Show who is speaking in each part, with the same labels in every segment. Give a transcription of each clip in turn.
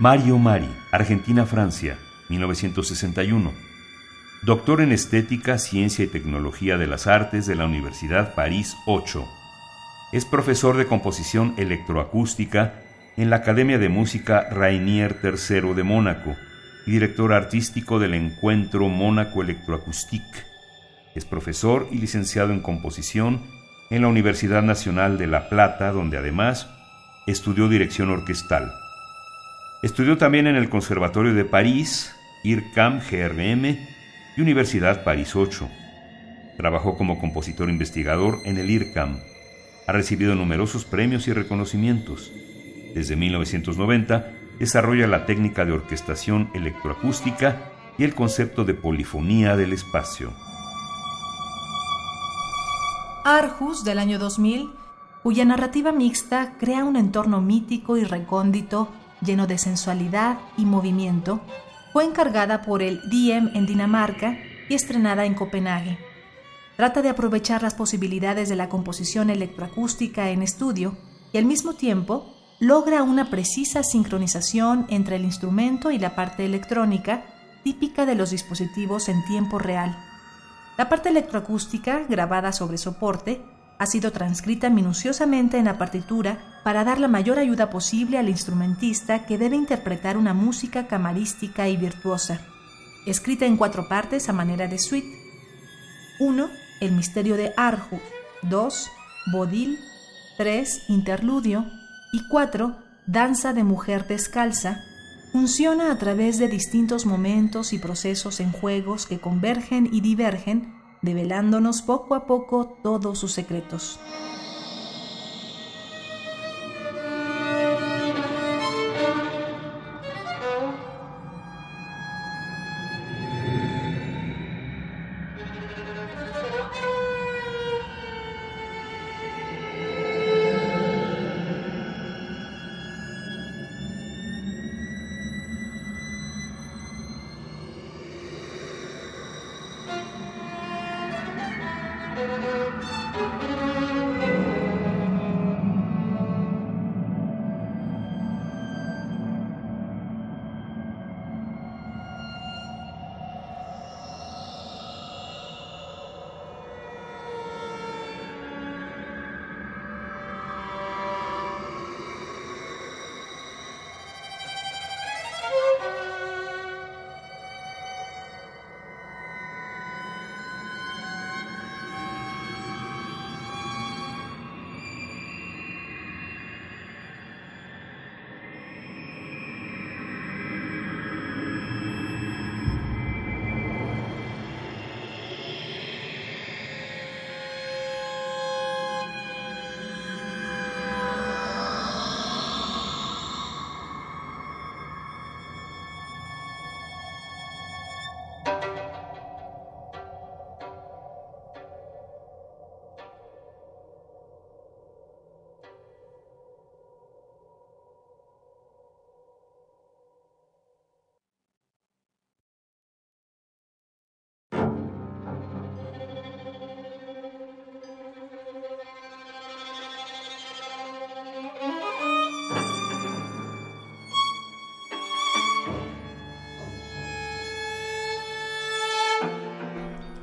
Speaker 1: Mario Mari, Argentina-Francia, 1961. Doctor en Estética, Ciencia y Tecnología de las Artes de la Universidad París 8. Es profesor de composición electroacústica en la Academia de Música Rainier III de Mónaco y director artístico del Encuentro Mónaco Electroacoustique. Es profesor y licenciado en composición en la Universidad Nacional de La Plata, donde además estudió dirección orquestal. Estudió también en el Conservatorio de París, IRCAM GRM y Universidad París 8. Trabajó como compositor investigador en el IRCAM. Ha recibido numerosos premios y reconocimientos. Desde 1990 desarrolla la técnica de orquestación electroacústica y el concepto de polifonía del espacio.
Speaker 2: Arjus, del año 2000, cuya narrativa mixta crea un entorno mítico y recóndito lleno de sensualidad y movimiento, fue encargada por el Diem en Dinamarca y estrenada en Copenhague. Trata de aprovechar las posibilidades de la composición electroacústica en estudio y al mismo tiempo logra una precisa sincronización entre el instrumento y la parte electrónica típica de los dispositivos en tiempo real. La parte electroacústica, grabada sobre soporte, ha sido transcrita minuciosamente en la partitura para dar la mayor ayuda posible al instrumentista que debe interpretar una música camarística y virtuosa. Escrita en cuatro partes a manera de suite. 1. El misterio de Arju. 2. Bodil. 3. Interludio. Y 4. Danza de mujer descalza. Funciona a través de distintos momentos y procesos en juegos que convergen y divergen develándonos poco a poco todos sus secretos.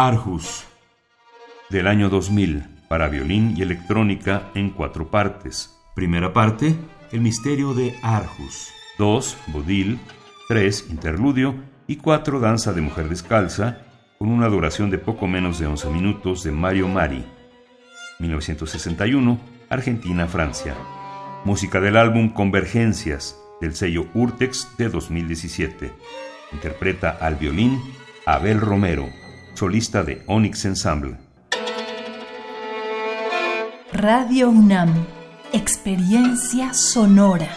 Speaker 1: Arjus, del año 2000, para violín y electrónica en cuatro partes. Primera parte, El misterio de Arjus. 2. Bodil. 3. Interludio. Y 4. Danza de mujer descalza, con una duración de poco menos de 11 minutos de Mario Mari. 1961, Argentina-Francia. Música del álbum Convergencias, del sello Urtex de 2017. Interpreta al violín Abel Romero solista de Onyx Ensemble.
Speaker 2: Radio UNAM, experiencia sonora.